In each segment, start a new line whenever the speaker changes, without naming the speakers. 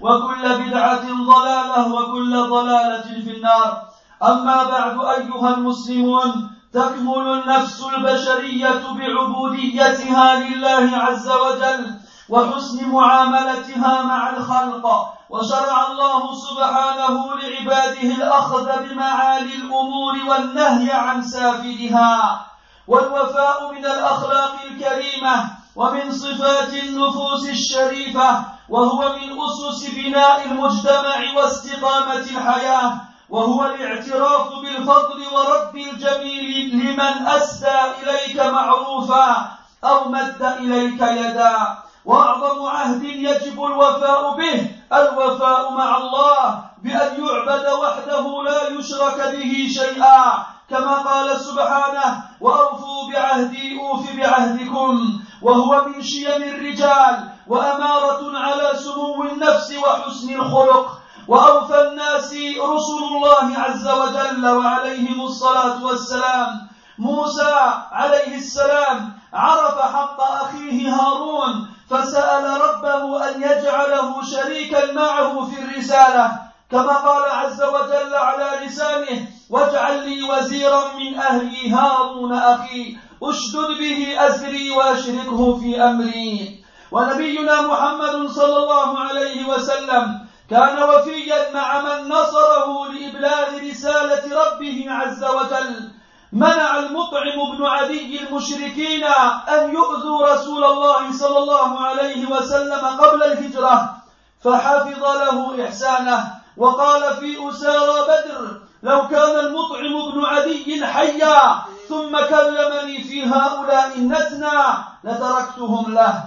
وكل بدعة ضلالة وكل ضلالة في النار. أما بعد أيها المسلمون تكمل النفس البشرية بعبوديتها لله عز وجل وحسن معاملتها مع الخلق. وشرع الله سبحانه لعباده الأخذ بمعالي الأمور والنهي عن سافلها. والوفاء من الأخلاق الكريمة ومن صفات النفوس الشريفة وهو من أسس بناء المجتمع واستقامة الحياة وهو الاعتراف بالفضل ورد الجميل لمن أسدى إليك معروفا أو مد إليك يدا. وأعظم عهد يجب الوفاء به الوفاء مع الله بأن يعبد وحده لا يشرك به شيئا. كما قال سبحانه وأوفوا بعهدي أوف بعهدكم. وهو من شيم الرجال وأمارة على سمو النفس وحسن الخلق. وأوفى الناس رسل الله عز وجل وعليهم الصلاة والسلام. موسى عليه السلام عرف حق أخيه هارون فسأل ربه أن يجعله شريكا معه في الرسالة. كما قال عز وجل على لسانه واجعل لي وزيرا من أهلي هارون أخي اشدد به أزري وأشركه في أمري. ونبينا محمد صلى الله عليه وسلم كان وفيا مع من نصره لإبلاغ رسالة ربه عز وجل. منع المطعم بن عدي المشركين أن يؤذوا رسول الله صلى الله عليه وسلم قبل الهجرة فحفظ له إحسانه. وقال في أسارى بدر لو كان المطعم بن عدي حيا ثم كلمني في هؤلاء النتنى لتركتهم له.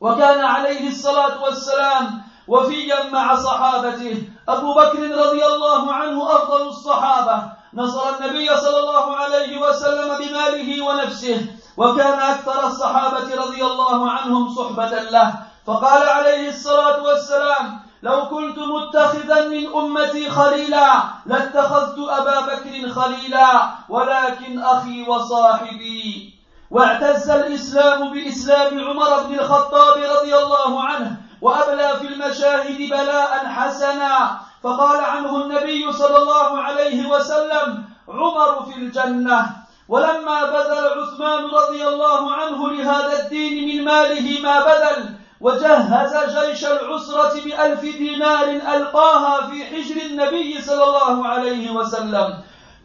وكان عليه الصلاة والسلام وفيا مع صحابته أبو بكر رضي الله عنه أفضل الصحابة. نصر النبي صلى الله عليه وسلم بماله ونفسه. وكان أكثر الصحابة رضي الله عنهم صحبة له. فقال عليه الصلاة والسلام لو كنت متخذا من أمتي خليلا لاتخذت أبا بكر خليلا ولكن أخي وصاحبي. واعتز الإسلام بإسلام عمر بن الخطاب رضي الله عنه وأبلى في المشاهد بلاء حسنا. فقال عنه النبي صلى الله عليه وسلم عمر في الجنة. ولما بذل عثمان رضي الله عنه لهذا الدين من ماله ما بذل وجهز جيش العسرة بألف دينار ألقاها في حجر النبي صلى الله عليه وسلم.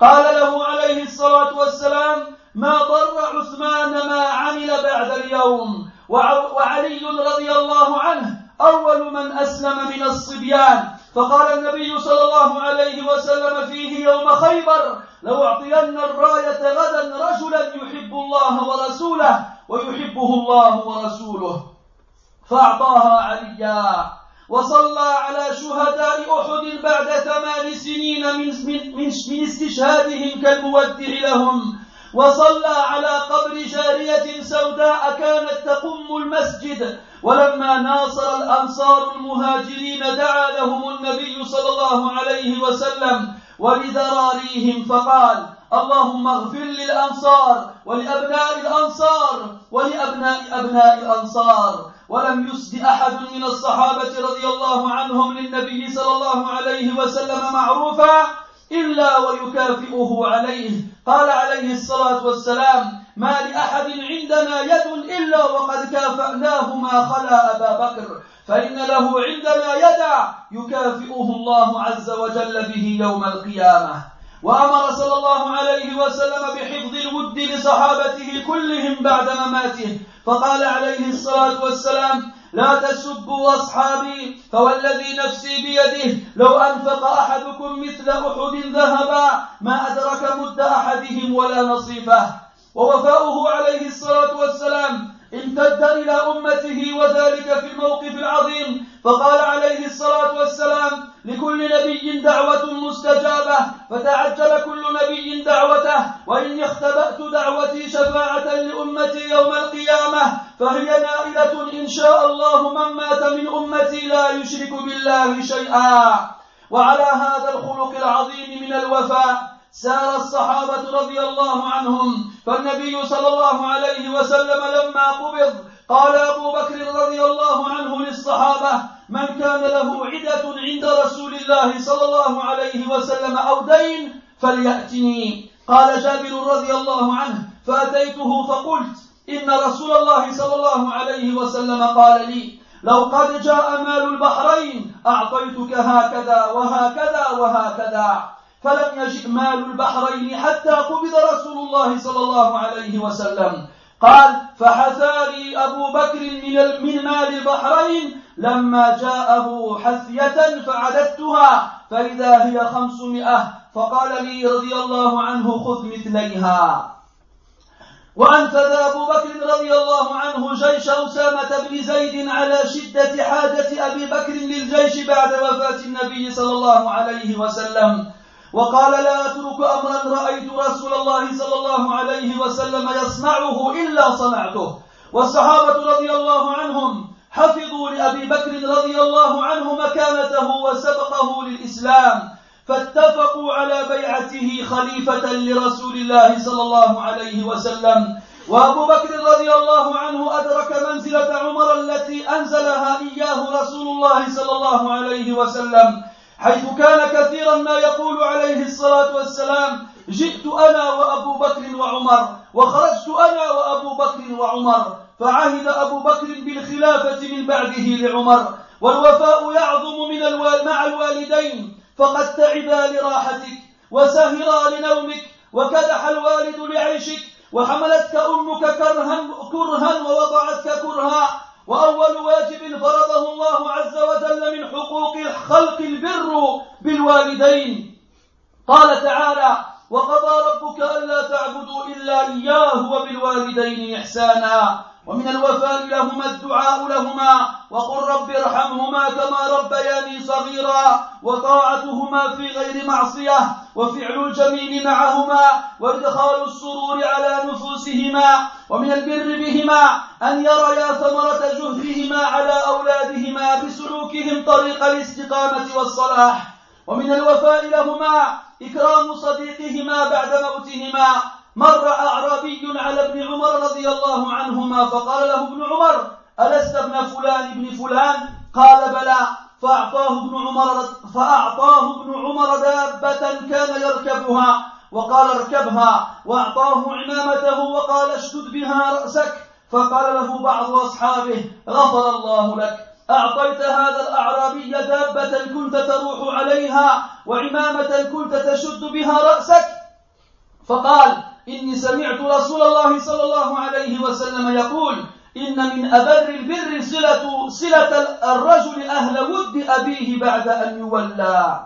قال له عليه الصلاة والسلام ما ضر عثمان ما عمل بعد اليوم. وعلي رضي الله عنه أول من أسلم من الصبيان. فقال النبي صلى الله عليه وسلم فيه يوم خيبر لو أعطين الراية غدا رجلا يحب الله ورسوله ويحبه الله ورسوله. فأعطاها عليا. وصلى على شهداء أحد بعد ثمان سنين من, من, من, استشهادهم كالمودع لهم. وصلى على قبر جارية سوداء كانت تقم المسجد. ولما ناصر الأنصار المهاجرين دعا لهم النبي صلى الله عليه وسلم. ولذراريهم فقال اللهم اغفر للأنصار ولأبناء الأنصار ولأبناء أبناء الأنصار. ولم يسد أحد من الصحابة رضي الله عنهم للنبي صلى الله عليه وسلم معروفا إلا ويكافئه عليه. قال عليه الصلاة والسلام ما لأحد عندنا يد إلا وقد كافأناه ما خلا أبا بكر فإن له عندنا يدا يكافئه الله عز وجل به يوم القيامة. وأمر صلى الله عليه وسلم بحفظ الود لصحابته كلهم بعد مماته فقال عليه الصلاة والسلام لا تسبوا أصحابي فوالذي نفسي بيده لو أنفق أحدكم مثل أحد ذهبا ما أدرك مد أحدهم ولا نصيفه. ووفاؤه عليه الصلاة والسلام امتد إلى أمته وذلك في الموقف العظيم. فقال عليه الصلاة والسلام لكل نبي دعوة مستجابة فتعجل كل نبي دعوته وإني اختبأت دعوتي شفاعة لأمتي يوم القيامة فهي نائلة إن شاء الله من مات من أمتي لا يشرك بالله شيئا. وعلى هذا الخلق العظيم من الوفاء سار الصحابة رضي الله عنهم فالنبي صلى الله عليه وسلم لما قبض قال أبو بكر رضي الله عنه للصحابة من كان له عدة عند رسول الله صلى الله عليه وسلم أو دين فليأتني. قال جابر رضي الله عنه فأتيته فقلت إن رسول الله صلى الله عليه وسلم قال لي لو قد جاء مال البحرين أعطيتك هكذا وهكذا وهكذا. فلم يجئ مال البحرين حتى قبض رسول الله صلى الله عليه وسلم. قال فحثى أبو بكر من من مال البحرين لما جاءه حثية فعددتها فإذا هي خمسمائة فقال لي رضي الله عنه خذ مثليها. وأنفذ أبو بكر رضي الله عنه جيش أسامة بن زيد على شدة حاجة أبي بكر للجيش بعد وفاة النبي صلى الله عليه وسلم. وقال لا أترك أمرا رأيت رسول الله صلى الله عليه وسلم يصنعه إلا صنعته والصحابة رضي الله عنهم حفظوا لأبي بكر رضي الله عنه مكانته وسبقه للإسلام فاتفقوا على بيعته خليفة لرسول الله صلى الله عليه وسلم. وأبو بكر رضي الله عنه أدرك منزلة عمر التي أنزلها إياه رسول الله صلى الله عليه وسلم. حيث كان كثيرا ما يقول عليه الصلاة والسلام جئت أنا وأبو بكر وعمر وخرجت أنا وأبو بكر وعمر. فعهد أبو بكر بالخلافة من بعده لعمر والوفاء يعظم من الوال مع الوالدين فقد تعبا لراحتك وسهرا لنومك وكدح الوالد لعيشك وحملتك أمك كرها كرها ووضعتك كرها. وأول واجب فرضه الله عز وجل من حقوق الخلق البر بالوالدين. قال تعالى وقضى ربك ألا تعبدوا إلا إياه وبالوالدين إحسانا. ومن الوفاء لهما الدعاء لهما وقل رب ارحمهما كما ربياني صغيرا وطاعتهما في غير معصية وفعل الجميل معهما وادخال السرور على نفوسهما ومن البر بهما أن يريا ثمرة جهدهما على أولادهما بسلوكهم طريق الاستقامة والصلاح ومن الوفاء لهما إكرام صديقهما بعد موتهما مر أعرابي على ابن عمر رضي الله عنهما فقال له ابن عمر ألست ابن فلان ابن فلان؟ قال بلى فأعطاه ابن عمر فأعطاه ابن عمر دابة كان يركبها وقال اركبها وأعطاه عمامته وقال اشدد بها رأسك فقال له بعض أصحابه غفر الله لك أعطيت هذا الأعرابي دابة كنت تروح عليها وعمامة كنت تشد بها رأسك؟ فقال إني سمعت رسول الله صلى الله عليه وسلم يقول إن من أبر البر صلة صلة الرجل أهل ود أبيه بعد أن يولى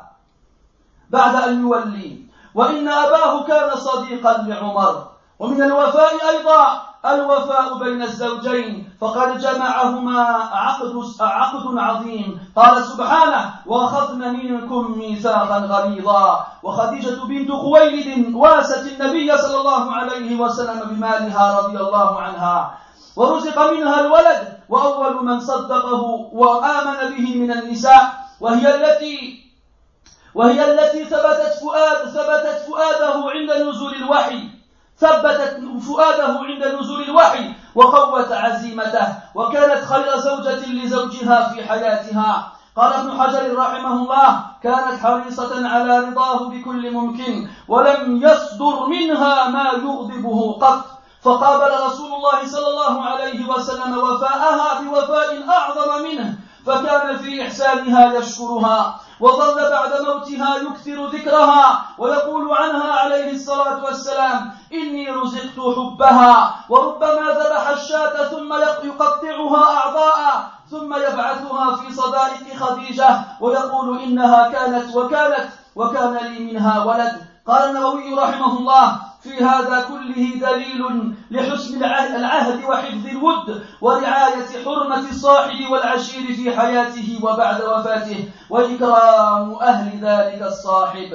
بعد أن يولي. وإن أباه كان صديقا لعمر. ومن الوفاء أيضا. الوفاء بين الزوجين فقد جمعهما عقد عقد عظيم. قال سبحانه وأخذن منكم ميثاقا غليظا وخديجة بنت خويلد واست النبي صلى الله عليه وسلم بمالها رضي الله عنها. ورزق منها الولد وأول من صدقه وآمن به من النساء. وهي التي وهي التي ثبتت فؤاد ثبتت فؤاده عند نزول الوحي. ثبتت فؤاده عند نزول الوحي وقوت عزيمته وكانت خير زوجة لزوجها في حياتها. قال ابن حجر رحمه الله كانت حريصة على رضاه بكل ممكن ولم يصدر منها ما يغضبه قط. فقابل رسول الله صلى الله عليه وسلم وفاءها بوفاء أعظم منه فكان في إحسانها يشكرها. وظل بعد موتها يكثر ذكرها ويقول عنها عليه الصلاة والسلام إني رزقت حبها وربما ذبح الشاة ثم يقطعها أعضاء ثم يبعثها في صدائق خديجة ويقول إنها كانت وكانت وكان لي منها ولد. قال النووي رحمه الله في هذا كله دليل لحسن العهد وحفظ الود ورعاية حرمة الصاحب والعشير في حياته وبعد وفاته وإكرام أهل ذلك الصاحب.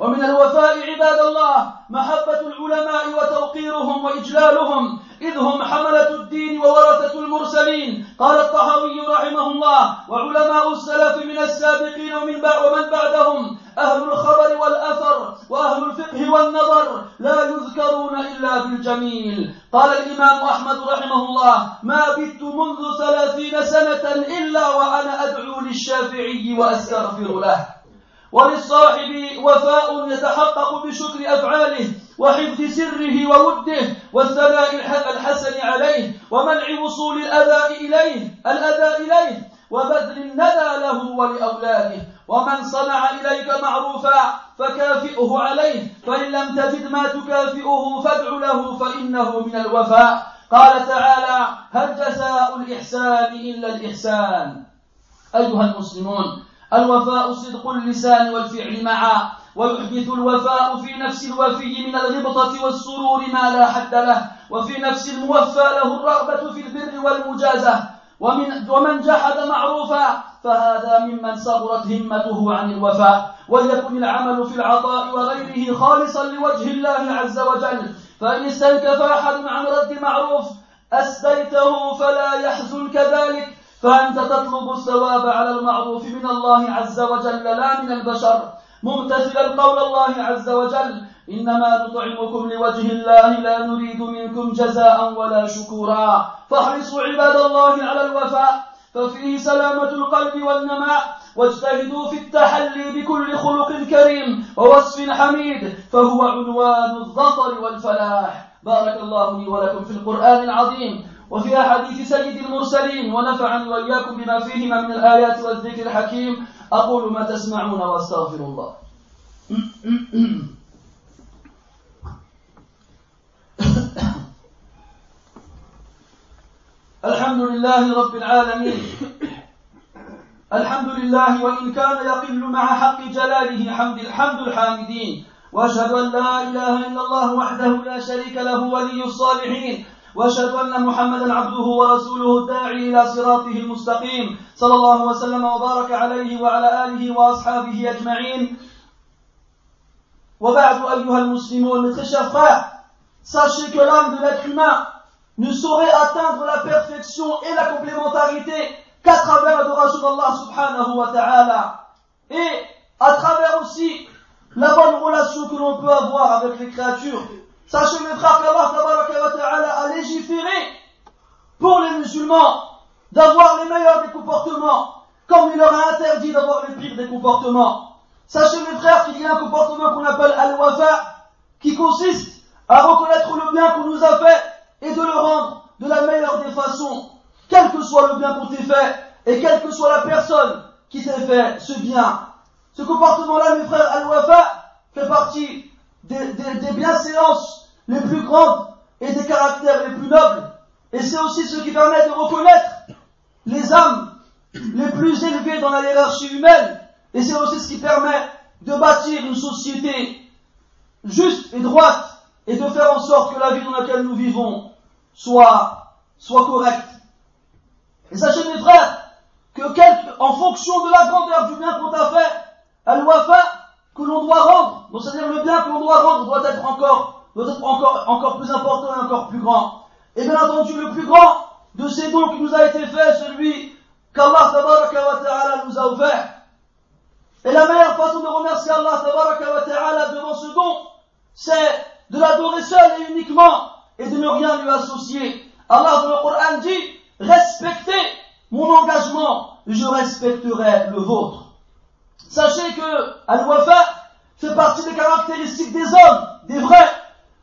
ومن الوفاء عباد الله محبة العلماء وتوقيرهم وإجلالهم إذ هم حملة الدين وورثة المرسلين قال الطحاوي رحمه الله وعلماء السلف من السابقين ومن ومن بعدهم أهل الخبر والأثر وأهل الفقه والنظر لا يذكرون إلا بالجميل قال الإمام أحمد رحمه الله ما بت منذ ثلاثين سنة إلا وأنا أدعو للشافعي وأستغفر له. وللصاحب وفاء يتحقق بشكر أفعاله وحفظ سره ووده والثناء الحسن عليه ومنع وصول الأذى إليه الأذى إليه وبذل الندى له ولأولاده. ومن صنع إليك معروفا فكافئه عليه فإن لم تجد ما تكافئه فادع له فإنه من الوفاء. قال تعالى هل جزاء الإحسان إلا الإحسان؟ أيها المسلمون الوفاء صدق اللسان والفعل معا ويحدث الوفاء في نفس الوفي من الغبطة والسرور ما لا حد له وفي نفس الموفى له الرغبة في البر والمجازة. ومن, ومن جحد معروفا فهذا ممن صغرت همته عن الوفاء. وليكن العمل في العطاء وغيره خالصا لوجه الله عز وجل. فإن استنكف أحد عن رد معروف أسديته فلا يحزن كذلك فأنت تطلب الثواب على المعروف من الله عز وجل لا من البشر. ممتثلا قول الله عز وجل إنما نطعمكم لوجه الله لا نريد منكم جزاء ولا شكورا. فاحرصوا عباد الله على الوفاء ففيه سلامة القلب والنماء. واجتهدوا في التحلي بكل خلق كريم ووصف حميد فهو عنوان الظفر والفلاح. بارك الله لي ولكم في القرآن العظيم. وفي أحاديث سيد المرسلين ونفعني وإياكم بما فيهما من الآيات والذكر الحكيم أقول ما تسمعون وأستغفر الله. الحمد لله رب العالمين. الحمد لله وإن كان يقل مع حق جلاله حمد الحمد الحامدين. وأشهد أن لا إله إلا الله وحده لا شريك له ولي الصالحين. واشهد ان محمدا عبده ورسوله الداعي إلى صراطه المستقيم صلى الله وسلم وبارك عليه وعلى اله واصحابه اجمعين وبعد ايها المسلمون mes chers frères sachez que l'âme de l'être humain ne saurait atteindre la perfection et la complémentarité qu'à travers l'adoration d'Allah subhanahu wa ta'ala et à travers aussi la bonne relation que l'on peut avoir avec les créatures Sachez mes frères qu'Allah a légiféré pour les musulmans d'avoir les meilleurs des comportements, comme il leur a interdit d'avoir les pires des comportements. Sachez mes frères qu'il y a un comportement qu'on appelle al-wafa, qui consiste à reconnaître le bien qu'on nous a fait et de le rendre de la meilleure des façons, quel que soit le bien qu'on t'ait fait et quelle que soit la personne qui t'ait fait ce bien. Ce comportement-là, mes frères, al-wafa, fait partie des, des, bienséances les plus grandes et des caractères les plus nobles. Et c'est aussi ce qui permet de reconnaître les âmes les plus élevées dans la hiérarchie humaine. Et c'est aussi ce qui permet de bâtir une société juste et droite et de faire en sorte que la vie dans laquelle nous vivons soit, soit correcte. Et sachez mes frères que en fonction de la grandeur du bien qu'on t'a fait, faire que l'on doit rendre, donc c'est-à-dire le bien que l'on doit rendre doit être encore, doit être encore, encore plus important et encore plus grand. Et bien entendu, le plus grand de ces dons qui nous a été fait, celui qu'Allah ta'ala nous a offert. Et la meilleure façon de remercier Allah ta'ala devant ce don, c'est de l'adorer seul et uniquement et de ne rien lui associer. Allah dans le Coran dit, respectez mon engagement, je respecterai le vôtre. Sachez que Al-Wafa fait partie des caractéristiques des hommes, des vrais,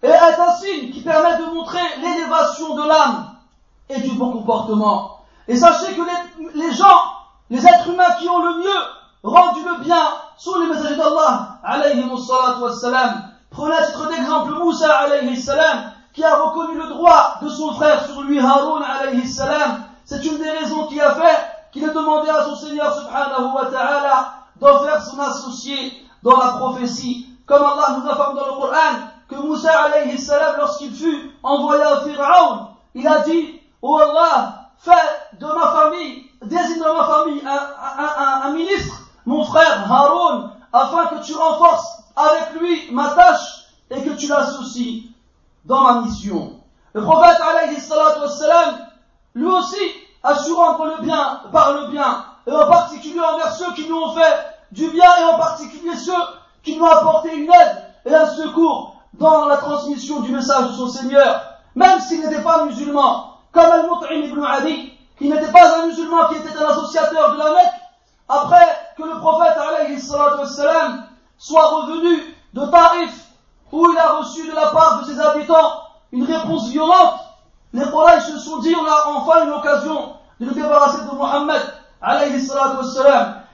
et est un signe qui permet de montrer l'élévation de l'âme et du bon comportement. Et sachez que les, gens, les êtres humains qui ont le mieux rendu le bien sont les messagers d'Allah, alayhi wassalam. Prenez à titre Moussa, alayhi salam, qui a reconnu le droit de son frère sur lui, Haroun, alayhi salam. C'est une des raisons qui a fait qu'il a demandé à son Seigneur, subhanahu wa ta'ala, d'en faire son associé dans la prophétie. Comme Allah nous informe dans le Coran, que Moussa, alayhi salam, lorsqu'il fut envoyé à Pharaon, il a dit, Oh Allah, fais de ma famille, désigne de ma famille un, ministre mon frère Haroun, afin que tu renforces avec lui ma tâche et que tu l'associes dans ma mission. Le prophète alayhi wassalam, lui aussi a su rendre le bien par le bien, et en particulier envers ceux qui nous ont fait du bien, et en particulier ceux qui nous ont apporté une aide et un secours dans la transmission du message de son Seigneur, même s'il n'était pas musulman, comme Al-Mut'im ibn Adi, qui n'était pas un musulman, qui était un associateur de la Mecque, après que le prophète wassalam, soit revenu de Taif, où il a reçu de la part de ses habitants une réponse violente, les Quraysh se sont dit, on a enfin une occasion de nous débarrasser de Mohammed, alayhi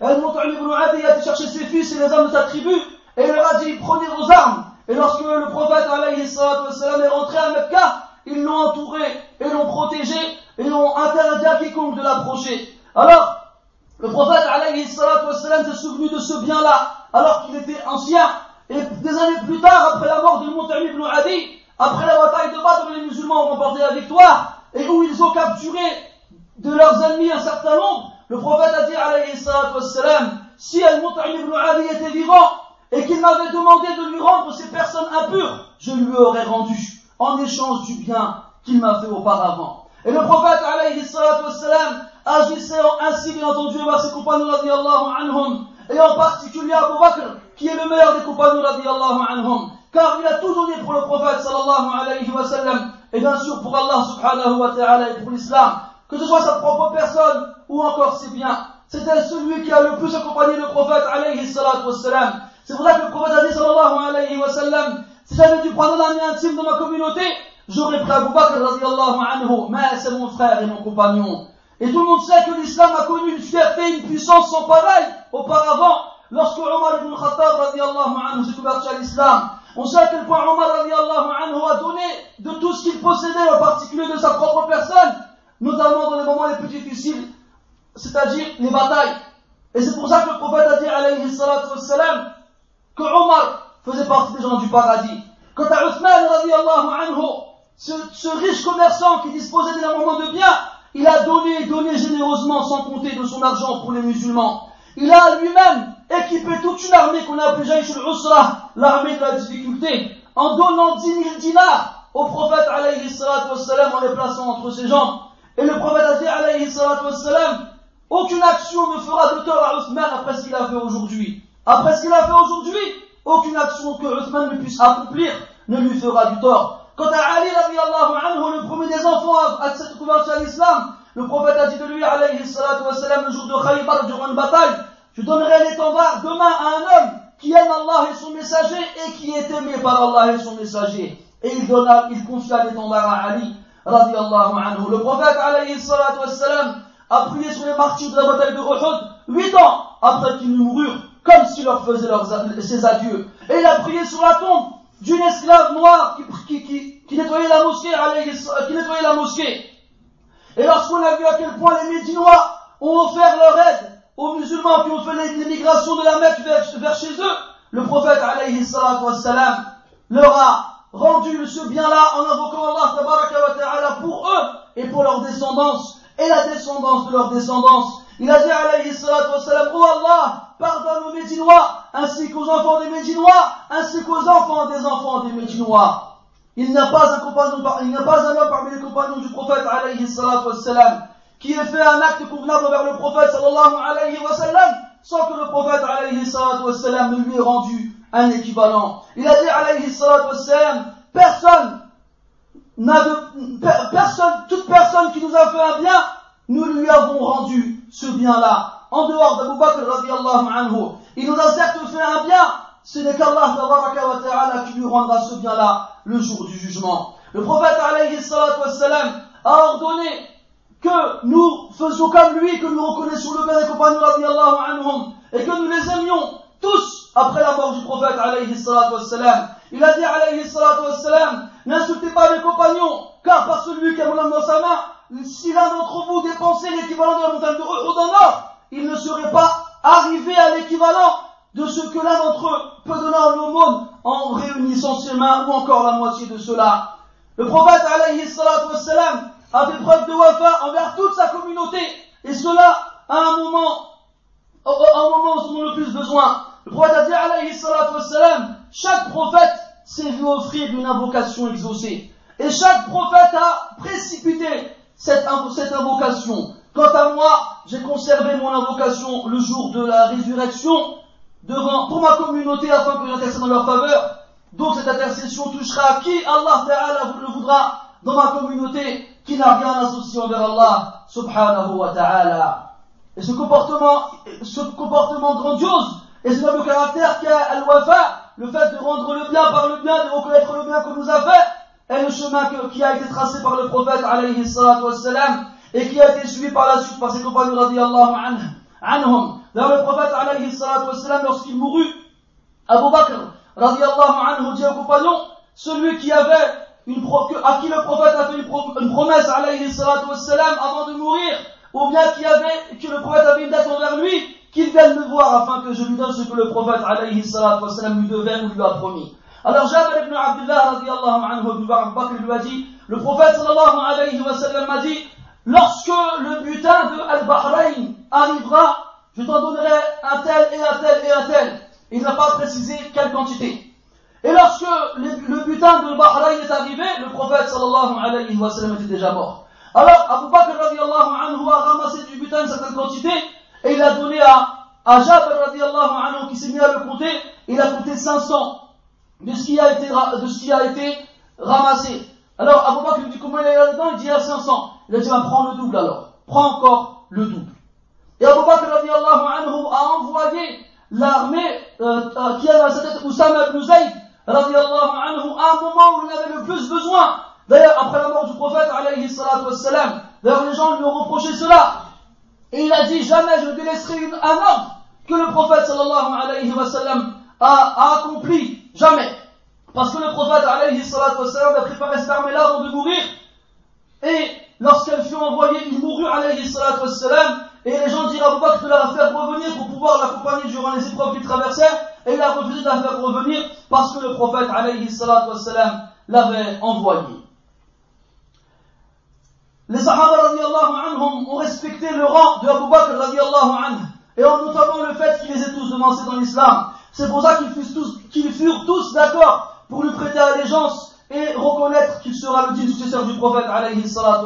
Al-Mut'im ibn Adi a été chercher ses fils et les hommes de sa tribu, et il leur a dit, prenez vos armes. Et lorsque le prophète, alayhi est rentré à Mecca, ils l'ont entouré, et l'ont protégé, et l'ont interdit à quiconque de l'approcher. Alors, le prophète alayhi s'est souvenu de ce bien-là alors qu'il était ancien. Et des années plus tard, après la mort de Mu'tamib ibn Adi, après la bataille de Badr, les musulmans ont remporté la victoire et où ils ont capturé de leurs ennemis un certain nombre, le prophète a dit alayhi wassalam, si Al-Mu'tamib ibn Adi était vivant et qu'il m'avait demandé de lui rendre ces personnes impures, je lui aurais rendu en échange du bien qu'il m'a fait auparavant. Et le prophète alayhi wassalam agissait ainsi bien entendu envers ses compagnons radiallahu anhum, et en particulier Abu Bakr, qui est le meilleur des compagnons anhum, car il a tout donné pour le prophète sallallahu alayhi wa sallam, et bien sûr pour Allah subhanahu wa ta'ala et pour l'islam, que ce soit sa propre personne ou encore ses biens. C'était celui qui a le plus accompagné le prophète alayhi salatu wa sallam. C'est pour ça que le prophète a dit sallallahu alayhi wa sallam, si j'avais dû prendre un ami intime de ma communauté, j'aurais pris Abu Bakr radiallahu anhu, mais c'est mon frère et mon compagnon. Et tout le monde sait que l'islam a connu une fierté, une puissance sans pareil auparavant, lorsque Omar ibn Khattab radiallahu anhu s'est converti à l'islam. On sait à quel point Omar radiallahu anhu a donné de tout ce qu'il possédait, en particulier de sa propre personne, notamment dans les moments les plus difficiles, c'est-à-dire les batailles. Et c'est pour ça que le prophète a dit, alayhi salatu wassalam, que Omar faisait partie des gens du paradis. Quant à Uthman radiallahu anhu, ce, riche commerçant qui disposait d'énormément de biens, il a donné, donné généreusement sans compter de son argent pour les musulmans. Il a lui-même équipé toute une armée qu'on a appelée Jaish al-Usra, l'armée de la difficulté, en donnant 10 000 dinars au prophète alayhi wassalam, en les plaçant entre ses jambes. Et le prophète a dit alayhi wassalam, aucune action ne fera de tort à Othman après ce qu'il a fait aujourd'hui. Après ce qu'il a fait aujourd'hui, aucune action que Othman ne puisse accomplir ne lui fera du tort. Quant à Ali anhu, le premier des enfants à cette conversion à l'islam, le prophète a dit de lui, alayhi salatu wassalam, le jour de Khaybar, durant une bataille, je donnerai l'étendard demain à un homme qui aime Allah et son messager et qui est aimé par Allah et son messager. Et il donna, il confia l'étendard à Ali, radiallahu anhu. Le prophète, alayhi salatu a prié sur les martyrs de la bataille de Uhud, huit ans après qu'ils moururent, comme s'il leur faisait leurs, ses adieux. Et il a prié sur la tombe d'une esclave noire qui, qui, qui, nettoyait la mosquée. Et lorsqu'on a vu à quel point les Médinois ont offert leur aide aux musulmans qui ont fait l'émigration de la Mecque vers, chez eux, le prophète alayhi wassalam, leur a rendu ce bien-là en invoquant Allah pour eux et pour leur descendance et la descendance de leur descendance. Il a dit alayhi salatu oh Allah, pardonne aux Médinois, ainsi qu'aux enfants des Médinois, ainsi qu'aux enfants des enfants des Médinois. Il n'y a pas un compagnon, il n'y pas un homme parmi les compagnons du prophète alayhi salatu qui ait fait un acte convenable vers le prophète sallallahu alayhi wa sallam, sans que le prophète alayhi wassalam, ne lui ait rendu un équivalent. Il a dit alayhi wassalam, personne n'a de, personne, toute personne qui nous a fait un bien, nous lui avons rendu ce bien-là. En dehors d'Abu Bakr radiallahu anhu, il nous a certes fait un bien, ce n'est qu'Allah qui lui rendra ce bien-là le jour du jugement. Le prophète alayhi wassalam, a ordonné que nous faisions comme lui, que nous reconnaissions le bien des compagnons radiallahu anhum, et que nous les aimions tous après la mort du prophète alayhi wassalam. Il a dit alayhi wassalam, n'insultez pas les compagnons, car par celui qui a mon âme dans sa main, si l'un d'entre vous dépensait l'équivalent de la montagne de Uhud en il ne serait pas arrivé à l'équivalent de ce que l'un d'entre eux peut donner en aumône en réunissant ses mains ou encore la moitié de cela. Le prophète alayhi wassalam a fait preuve de wafa envers toute sa communauté et cela à un moment, à un moment où ils en le plus besoin. Le prophète a dit alayhi wassalam, chaque prophète s'est vu offrir une invocation exaucée. Et chaque prophète a précipité cette, cette invocation. Quant à moi, j'ai conservé mon invocation le jour de la résurrection devant, pour ma communauté afin que j'intercède en leur faveur. Donc cette intercession touchera qui Allah Ta'ala le voudra dans ma communauté qui n'a rien associé envers Allah Subhanahu wa Ta'ala. Et ce comportement, ce comportement grandiose et ce même caractère qu'a Al-Wafa, le fait de rendre le bien par le bien, de reconnaître le bien qu'on nous a fait, est le chemin qui a été tracé par le prophète alayhi salatu wassalam, et qui a été suivi par la suite par ses compagnons radiallahu anhum. D'ailleurs, le prophète alayhi salatu wassalam, lorsqu'il mourut, Abu Bakr radiallahu anhu dit aux compagnons, celui qui avait une, à qui le prophète a fait une, promesse alayhi salatu wassalam avant de mourir, ou bien qui avait, que le prophète avait une dette envers lui, qu'il vienne me voir afin que je lui donne ce que le prophète alayhi salatu lui devait ou lui a promis. Alors Jabir ibn Abdullah radiallahu anhu Bakr lui a dit, le prophète sallallahu alayhi wa sallam m'a dit, lorsque le butin de Al-Bahrain arrivera, je t'en donnerai un tel et un tel et un tel. Il n'a pas précisé quelle quantité. Et lorsque le, butin de Bahrain est arrivé, le prophète sallallahu alayhi wa sallam était déjà mort. Alors Abu Bakr radiallahu anhu a ramassé du butin une certaine quantité et il a donné à, à Jabir radiallahu anhu qui s'est mis à le compter, il a compté 500 de ce qui a été, de ce qui a été ramassé. Alors Abu Bakr dit comment il est là-dedans? Il dit à 500. Il a dit bah, prends le double alors. Prends encore le double. Et Abu Bakr radiallahu anhu a envoyé l'armée euh, euh, qui avait à sa tête Oussama ibn Zayd radiallahu anhu à un moment où il avait le plus besoin. D'ailleurs, après la mort du prophète alayhi d'ailleurs les gens lui ont reproché cela. Et il a dit jamais je ne délaisserai un ordre que le prophète sallallahu alayhi wa sallam a, accompli. Jamais. Parce que le prophète alayhi salatu wassalam a préparé cette armée-là avant de mourir. Et lorsqu'elle fut envoyée, il mourut alayhi salatu wassalam. Et les gens dirent à Abu de la faire revenir pour pouvoir l'accompagner durant les épreuves qu'il traversait. Et il a refusé de la faire revenir parce que le prophète alayhi salatu wassalam l'avait envoyé. Les Sahaba radiallahu anhum ont respecté le rang de Abu Bakr radiallahu. Et en notamment le fait qu'ils les aient tous devancés dans l'islam. C'est pour ça qu'ils furent tous, tous d'accord pour lui prêter allégeance et reconnaître qu'il sera le digne successeur du prophète alayhi salatu.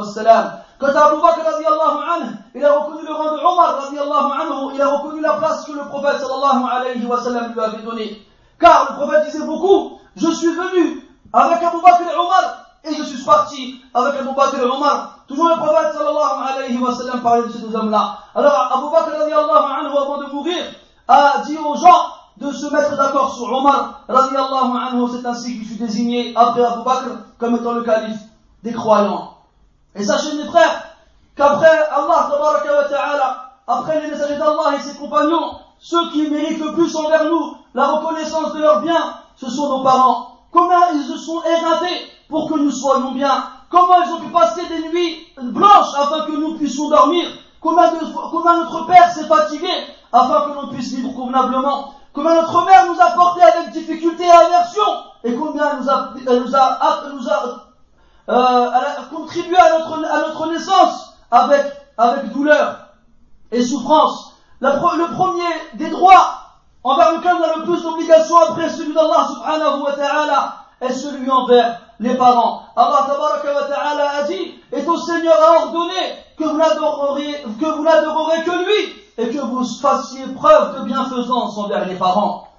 Quant à Abu Bakr radiallahu il a reconnu le rang de Omar il a reconnu la place que le prophète sallallahu lui avait donnée. Car le prophète disait beaucoup, je suis venu avec Abu Bakr et Omar et je suis parti avec Abu Bakr et Omar. Toujours le prophète sallallahu alayhi wa sallam parlait de ces deux hommes-là. Alors Abu Bakr radiallahu anhu avant de mourir a dit aux gens de se mettre d'accord sur Omar radiallahu anhu. C'est ainsi qu'il fut désigné après Abu Bakr comme étant le calife des croyants. Et sachez mes frères qu'après Allah ta'ala, après les messagers d'Allah et ses compagnons, ceux qui méritent le plus envers nous la reconnaissance de leurs biens, ce sont nos parents. Comment ils se sont éreintés pour que nous soyons bien? Comment ils ont pu passer des nuits blanches afin que nous puissions dormir comment, notre père s'est fatigué afin que l'on puisse vivre convenablement Comment notre mère nous a porté avec difficulté et aversion Et combien elle nous a, elle contribué à notre, naissance avec, avec douleur et souffrance. le premier des droits envers lequel on a le plus d'obligations après celui d'Allah subhanahu wa ta'ala est celui envers les parents. Allah a dit, et ton Seigneur a ordonné que vous n'adorerez que lui et que vous fassiez preuve de bienfaisance envers les parents.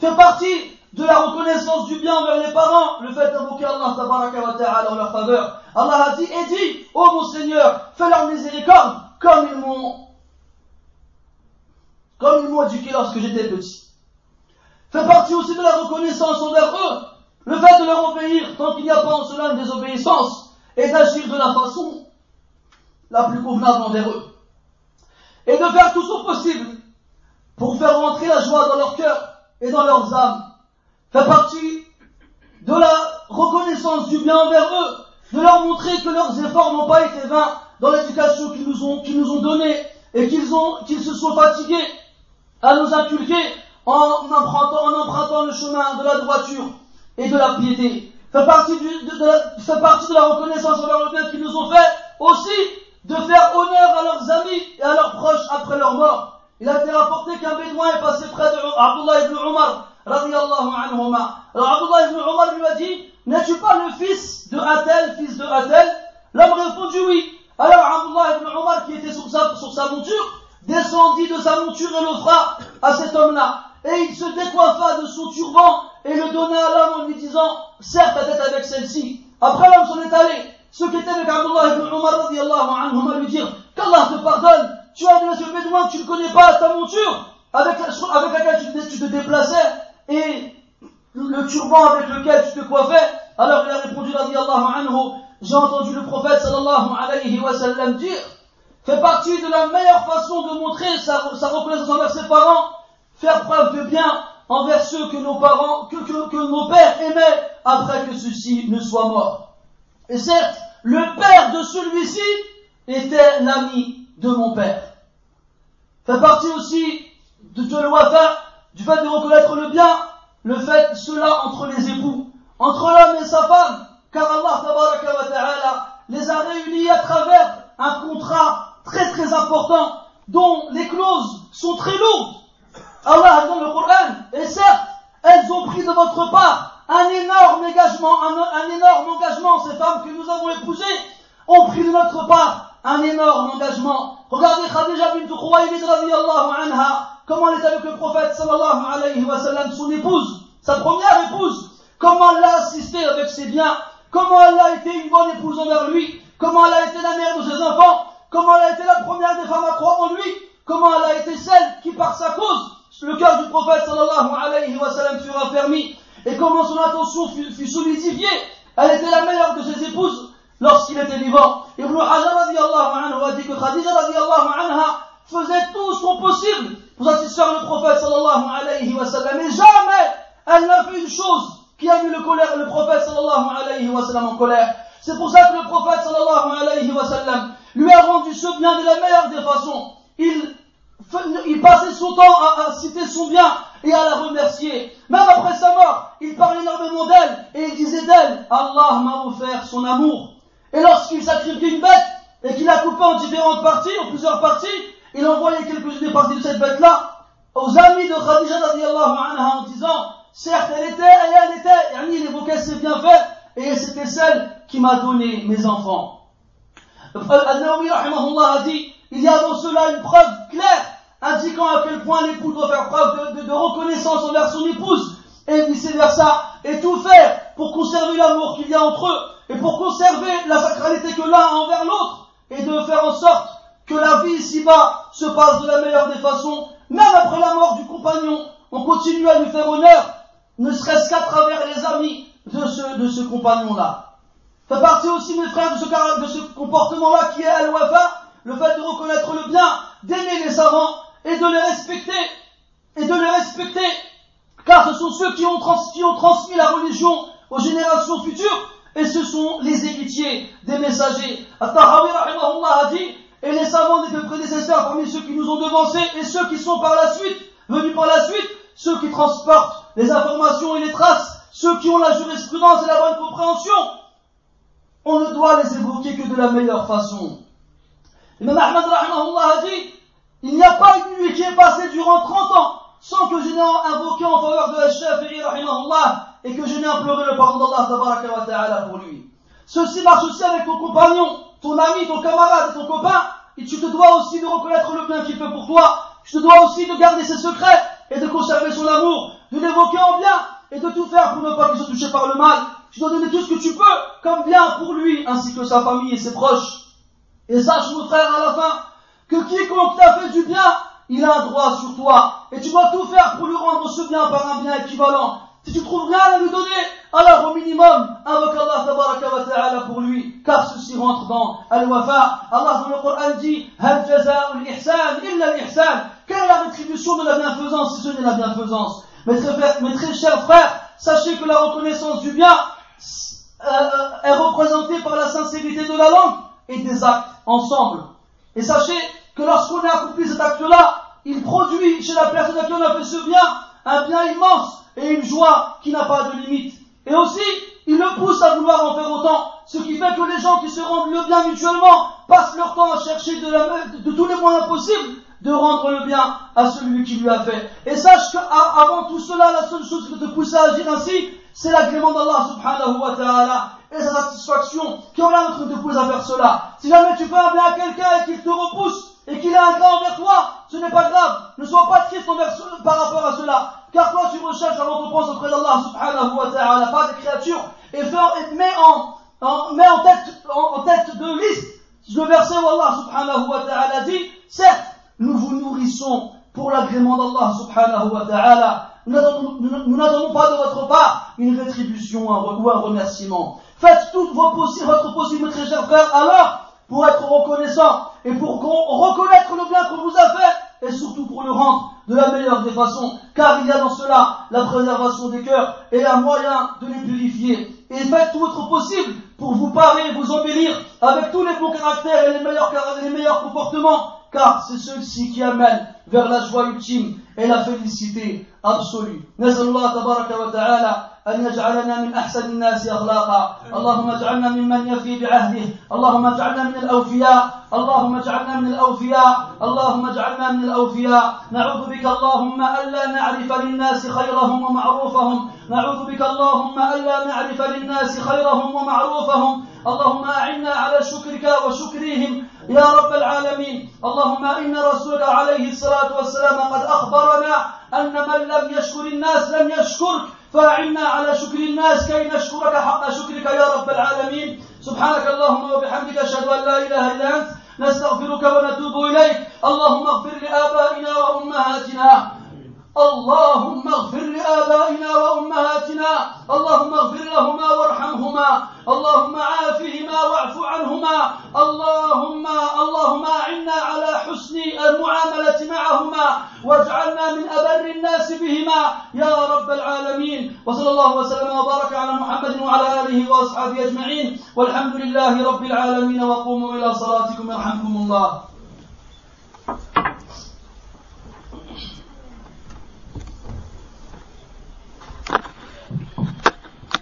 Fait partie de la reconnaissance du bien envers les parents, le fait d'invoquer Allah en leur faveur. Allah a dit, et dit, ô mon Seigneur, fais leur miséricorde comme ils comme ils m'ont éduqué lorsque j'étais petit. Fait partie aussi de la reconnaissance envers eux, le fait de leur obéir tant qu'il n'y a pas en cela une désobéissance et d'agir de la façon la plus convenable envers eux. Et de faire tout son possible pour faire rentrer la joie dans leur cœur et dans leurs âmes fait partie de la reconnaissance du bien envers eux, de leur montrer que leurs efforts n'ont pas été vains dans l'éducation qu'ils nous ont, donnée et qu'ils se sont fatigués à nous inculquer en empruntant, en empruntant le chemin de la droiture et de la piété. Fait partie, du, de, de, fait partie de la reconnaissance envers le bien qu'ils nous ont fait aussi de faire honneur à leurs amis et à leurs proches après leur mort. Il a été rapporté qu'un bédouin est passé près de Abdullah ibn Omar radiallahu anhuma. Alors Abdullah ibn Omar lui a dit, n'es-tu pas le fils de Atel, fils de Atel L'homme répondu oui. Alors Abdullah ibn Omar, qui était sur sa, sur sa monture, descendit de sa monture et l'offra à cet homme-là. Et il se décoiffa de son turban et le donna à l'homme en lui disant, serre ta tête avec celle-ci. Après l'homme s'en est allé. Ceux qui étaient avec Abdullah ibn Omar radiallahu anhuma lui dire, qu'Allah te pardonne, tu as des bédouin que tu ne connais pas ta monture, avec, avec laquelle tu, tu te déplaçais, et le turban avec lequel tu te coiffais Alors il a répondu, anhu, j'ai entendu le prophète sallallahu alayhi wa sallam dire, fait partie de la meilleure façon de montrer sa, sa reconnaissance envers ses parents, faire preuve de bien envers ceux que nos parents, que, que, que nos pères aimaient après que ceux-ci ne soient morts. Et certes, le père de celui-ci était l'ami de mon père. Fait partie aussi de, de l'ouafa du fait de reconnaître le bien, le fait cela entre les époux, entre l'homme et sa femme, car Allah wa ta'ala les a réunis à travers un contrat très très important dont les clauses sont très lourdes. Allah dans le Coran, et certes, elles ont pris de votre part un énorme engagement, un, énorme engagement, ces femmes que nous avons épousées ont pris de notre part un énorme engagement. Regardez Khadija bint Khuwaylid radiyallahu anha, comment elle était avec le prophète sallallahu alayhi wa sallam, son épouse, sa première épouse, comment elle l'a assisté avec ses biens, comment elle a été une bonne épouse envers lui, comment elle a été la mère de ses enfants, comment elle a été la première des femmes à croire en lui, comment elle a été celle qui par sa cause, le cœur du prophète sallallahu alayhi wa sallam fut raffermi, et comment son attention fut, solidifiée. Elle était la meilleure de ses épouses lorsqu'il était vivant. Ibn Hajar anhu a dit que Khadija anha faisait tout son possible pour satisfaire le prophète sallallahu alayhi wa sallam. Et jamais elle n'a fait une chose qui a mis le, colère, le prophète sallallahu alayhi wa sallam en colère. C'est pour ça que le prophète sallallahu alayhi wa sallam lui a rendu ce bien de la meilleure des façons. Il, il passait son temps à, citer son bien et à la remercier. Même après sa mort, il parlait énormément d'elle et il disait d'elle, Allah m'a offert son amour. Et lorsqu'il sacrifiait une bête et qu'il la coupait en différentes parties, en plusieurs parties, il envoyait quelques-unes des parties de cette bête-là aux amis de Khadija anha en disant, certes elle était, et elle était, il évoquait ses bienfaits, et c'était celle qui m'a donné mes enfants. Al-Nawawi a dit, il y a dans cela une preuve claire indiquant à quel point l'époux doit faire preuve de, reconnaissance envers son épouse et vice versa, et tout faire pour conserver l'amour qu'il y a entre eux et pour conserver la sacralité que l'un a envers l'autre et de faire en sorte que la vie ici-bas se passe de la meilleure des façons, même après la mort du compagnon, on continue à lui faire honneur, ne serait-ce qu'à travers les amis de ce, de ce compagnon-là. Fait partie aussi, mes frères, de ce, de ce comportement-là qui est al-wafa, le fait de reconnaître le bien, d'aimer les savants et de les respecter, et de les respecter, car ce sont ceux qui ont, transmis la religion aux générations futures, et ce sont les héritiers des messagers. At-Tahawi a dit, et les savants des prédécesseurs parmi ceux qui nous ont devancés et ceux qui sont par la suite, venus par la suite, ceux qui transportent les informations et les traces, ceux qui ont la jurisprudence et la bonne compréhension, on ne doit les évoquer que de la meilleure façon. Imam Ahmad a dit, il n'y a pas une nuit qui est passée durant 30 ans sans que je n'ai invoqué en faveur de Al-Shafi'i et que je n'ai imploré le pardon d'Allah pour lui. Ceci marche aussi avec ton compagnon, ton ami, ton camarade ton copain et tu te dois aussi de reconnaître le bien qu'il fait pour toi. Tu te dois aussi de garder ses secrets et de conserver son amour, de l'évoquer en bien et de tout faire pour ne pas qu'il soit touché par le mal. Tu dois donner tout ce que tu peux comme bien pour lui ainsi que sa famille et ses proches. Et sache mon frère à la fin que quiconque t'a fait du bien, il a un droit sur toi. Et tu dois tout faire pour lui rendre ce bien par un bien équivalent. Si tu trouves rien à lui donner, alors au minimum, invoque Allah tabaraka wa ta'ala pour lui, car ceci rentre dans Al-Wafa. Allah dans le Coran dit, Hal jaza'ul ihsan illa l'ihsan. Quelle est la rétribution de la bienfaisance si ce n'est la bienfaisance? Mes très, mes très chers frères, sachez que la reconnaissance du bien euh, euh, est représentée par la sincérité de la langue et des actes ensemble. Et sachez que lorsqu'on a accompli cet acte-là, il produit chez la personne à qui on a fait ce bien un bien immense et une joie qui n'a pas de limite. Et aussi, il le pousse à vouloir en faire autant, ce qui fait que les gens qui se rendent le bien mutuellement passent leur temps à chercher de, tous les moyens possibles de rendre le bien à celui qui lui a fait. Et sache qu'avant tout cela, la seule chose qui te pousse à agir ainsi, c'est l'agrément d'Allah subhanahu wa ta'ala et sa satisfaction qui aura notre te pousse à faire cela. Si jamais tu fais un bien à quelqu'un et qu'il te repousse et qu'il a un cas envers toi, ce n'est pas grave. Ne sois pas triste envers par rapport à cela. Car toi, tu recherches la récompense auprès d'Allah subhanahu wa ta'ala, pas des créatures, et, fais, mets en, en, mets en tête, en, tête de liste le verset où Allah subhanahu wa ta'ala dit, certes, nous vous nourrissons pour l'agrément d'Allah subhanahu wa ta'ala. Nous n'attendons pas de votre part une rétribution ou un remerciement. Faites tout votre possible, très cher frère, alors, pour être reconnaissant et pour reconnaître le bien qu'on vous a fait et surtout pour le rendre de la meilleure des façons, car il y a dans cela la préservation des cœurs et un moyen de les purifier. Et faites tout votre possible pour vous parer, vous embellir avec tous les bons caractères et les meilleurs, les meilleurs comportements car c'est ceux-ci qui amènent vers la joie ultime et la félicité absolue. نسأل الله تبارك وتعالى أن يجعلنا من أحسن الناس أخلاقا اللهم اجعلنا ممن يفي بعهده اللهم اجعلنا من الأوفياء اللهم اجعلنا من الأوفياء اللهم اجعلنا من الأوفياء نعوذ بك اللهم ألا نعرف للناس خيرهم ومعروفهم نعوذ بك اللهم ألا نعرف للناس خيرهم ومعروفهم اللهم أعنا على شكرك وشكرهم يا رب العالمين اللهم إن رسولك عليه الصلاة والسلام قد أخبرنا أن من لم يشكر الناس لم يشكرك فأعنا على شكر الناس كي نشكرك حق شكرك يا رب العالمين. سبحانك اللهم وبحمدك أشهد أن لا إله إلا أنت نستغفرك ونتوب إليك. اللهم اغفر لآبائنا وأمهاتنا. اللهم اغفر لآبائنا وأمهاتنا اللهم اغفر لهما وارحمهما اللهم عافهما واعف عنهما اللهم اللهم أعنا على حسن المعاملة معهما واجعلنا من أبر الناس بهما. يا رب العالمين وصلى الله وسلم وبارك على محمد وعلى آله وأصحابه أجمعين. والحمد لله رب العالمين وقوموا إلى صلاتكم يرحمكم الله.